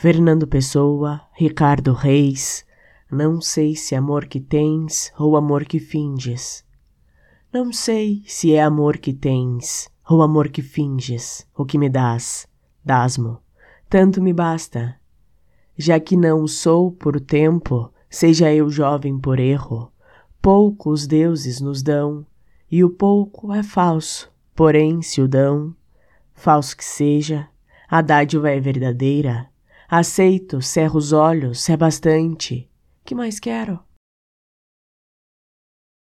Fernando Pessoa, Ricardo Reis, não sei se amor que tens ou amor que finges. Não sei se é amor que tens ou amor que finges, o que me dás, dasmo, tanto me basta. Já que não sou por tempo, seja eu jovem por erro, pouco os deuses nos dão, e o pouco é falso, porém se o dão, falso que seja, a dádiva é verdadeira, aceito, cerro os olhos, é bastante, que mais quero?